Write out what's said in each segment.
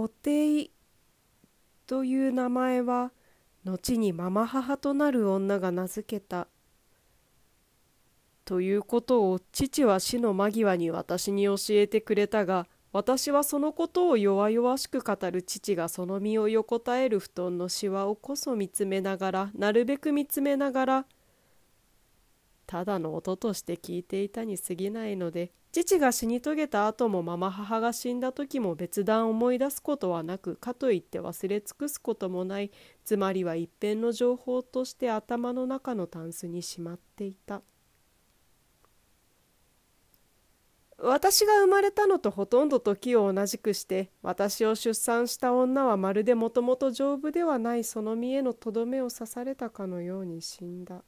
固定という名前は後にママ母となる女が名付けた。ということを父は死の間際に私に教えてくれたが私はそのことを弱々しく語る父がその身を横たえる布団のしわをこそ見つめながらなるべく見つめながらただの音として聞いていたに過ぎないので父が死に遂げた後もママ母が死んだ時も別段思い出すことはなくかといって忘れ尽くすこともないつまりは一辺の情報として頭の中のタンスにしまっていた。私が生まれたのとほとんど時を同じくして私を出産した女はまるでもともと丈夫ではないその身へのとどめを刺されたかのように死んだ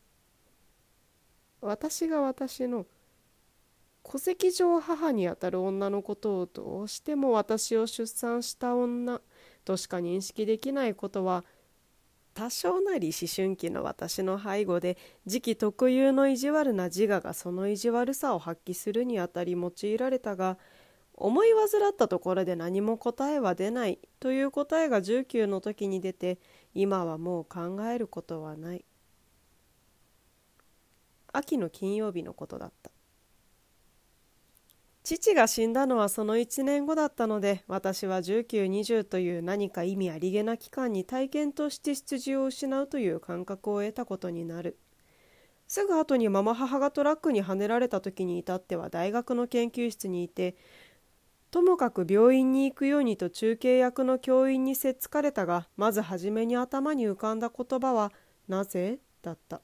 私が私の戸籍上母にあたる女のことをどうしても私を出産した女としか認識できないことは多少なり思春期の私の背後で時期特有の意地悪な自我がその意地悪さを発揮するにあたり用いられたが思い患ったところで何も答えは出ないという答えが19の時に出て今はもう考えることはない。秋の金曜日のことだった。父が死んだのはその1年後だったので私は1920という何か意味ありげな期間に体験として出自を失うという感覚を得たことになる。すぐ後にママ母がトラックにはねられた時に至っては大学の研究室にいてともかく病院に行くようにと中継役の教員にせっつかれたがまず初めに頭に浮かんだ言葉は「なぜ?」だった。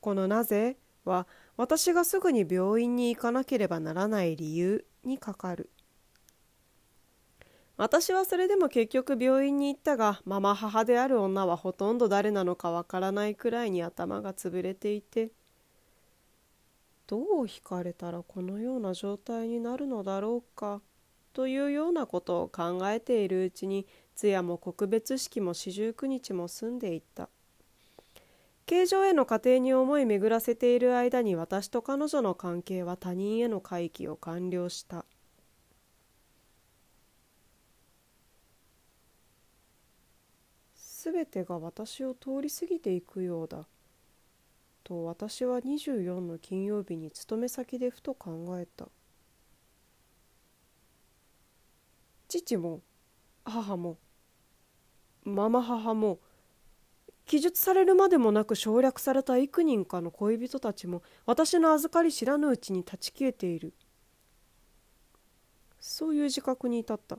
この「なぜ?」は私がすぐに病院に行かなければならない理由にかかる私はそれでも結局病院に行ったがママ母である女はほとんど誰なのかわからないくらいに頭が潰れていてどう惹かれたらこのような状態になるのだろうかというようなことを考えているうちに通夜も告別式も四十九日も済んでいった形状への過程に思い巡らせている間に私と彼女の関係は他人への回帰を完了した。すべてが私を通り過ぎていくようだ。と私は24の金曜日に勤め先でふと考えた。父も母もママ母も記述されるまでもなく省略された幾人かの恋人たちも私の預かり知らぬうちに断ち切れている。そういう自覚に至った。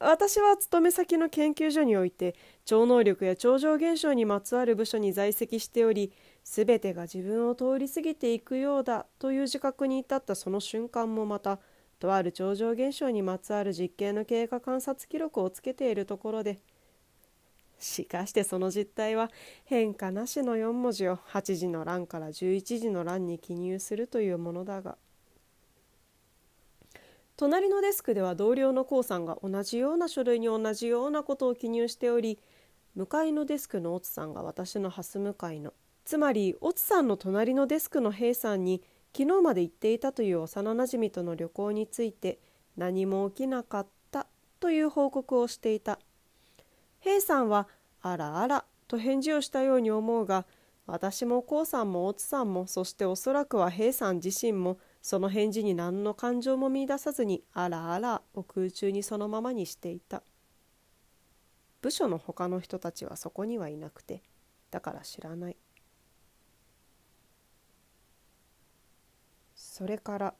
私は勤め先の研究所において超能力や超常現象にまつわる部署に在籍しており全てが自分を通り過ぎていくようだという自覚に至った。その瞬間もまたとある超常現象にまつわる実験の経過観察記録をつけているところでしかしてその実態は変化なしの4文字を8時の欄から11時の欄に記入するというものだが隣のデスクでは同僚の k さんが同じような書類に同じようなことを記入しており向かいのデスクのオツさんが私の蓮向かいのつまりオツさんの隣のデスクの平さんに昨日まで行っていたという幼なじみとの旅行について何も起きなかったという報告をしていた。平さんはあらあらと返事をしたように思うが私もこうさんもおつさんもそしておそらくは平さん自身もその返事に何の感情も見いださずにあらあらを空中にそのままにしていた。部署の他の人たちはそこにはいなくてだから知らない。それから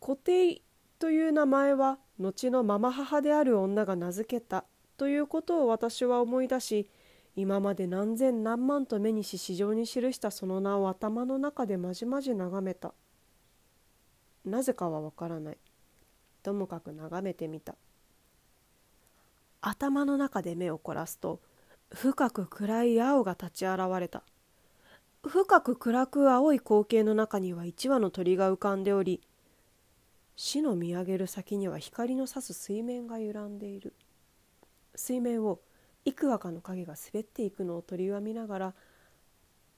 固定という名前は後のママ母である女が名付けたということを私は思い出し今まで何千何万と目にし市場に記したその名を頭の中でまじまじ眺めた。なぜかはわからない。ともかく眺めてみた。頭の中で目を凝らすと深く暗い青が立ち現れた。深く暗く青い光景の中には一羽の鳥が浮かんでおり死の見上げる先には光の差す水面が揺らんでいる。水面を幾羽かの影が滑っていくのを鳥は見ながら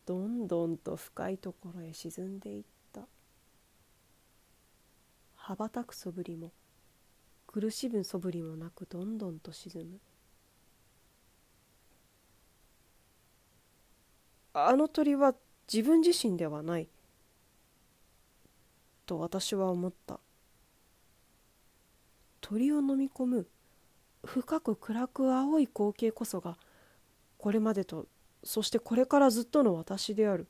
どんどんと深いところへ沈んでいった。羽ばたくそぶりも苦しむそぶりもなくどんどんと沈む。あの鳥は自分自身ではないと私は思った。鳥を飲み込む深く暗く青い光景こそがこれまでとそしてこれからずっとの私である。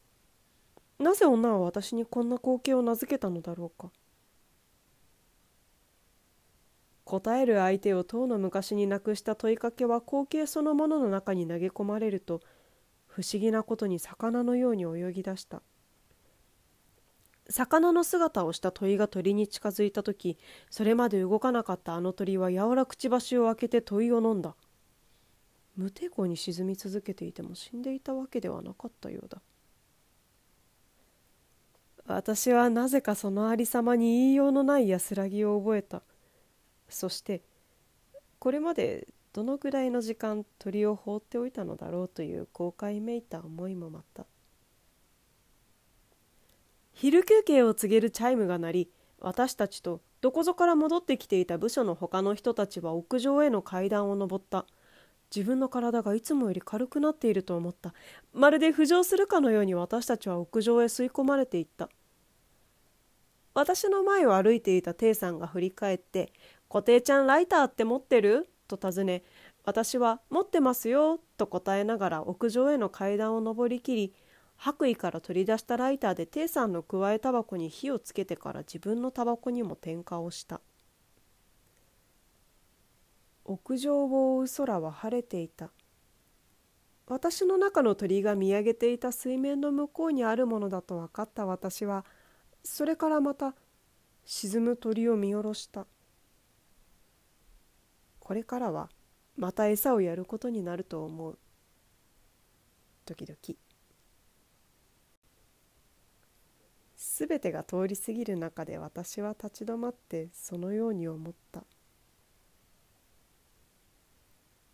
なぜ女は私にこんな光景を名付けたのだろうか。答える相手を遠の昔になくした問いかけは光景そのものの中に投げ込まれると不思議なことに魚のように泳ぎ出した。魚の姿をした鳥が鳥に近づいた時それまで動かなかったあの鳥は柔らくちばしを開けて鳥を飲んだ。無抵抗に沈み続けていても死んでいたわけではなかったようだ。私はなぜかそのありさまに言いようのない安らぎを覚えた。そしてこれまでどのぐらいの時間鳥を放っておいたのだろうという後悔めいた思いもまた。昼休憩を告げるチャイムが鳴り私たちとどこぞから戻ってきていた部署の他の人たちは屋上への階段を上った。自分の体がいつもより軽くなっていると思った。まるで浮上するかのように私たちは屋上へ吸い込まれていった。私の前を歩いていたテイさんが振り返って「固定ちゃんライターって持ってる?」と尋ね私は「持ってますよ」と答えながら屋上への階段を上りきり白衣から取り出したライターでテイさんのくわえタバコに火をつけてから自分のタバコにも点火をした。屋上を覆う空は晴れていた。私の中の鳥が見上げていた水面の向こうにあるものだと分かった私はそれからまた沈む鳥を見下ろした。これからはまた餌をやることになると思う。時々。全てが通り過ぎる中で私は立ち止まってそのように思った。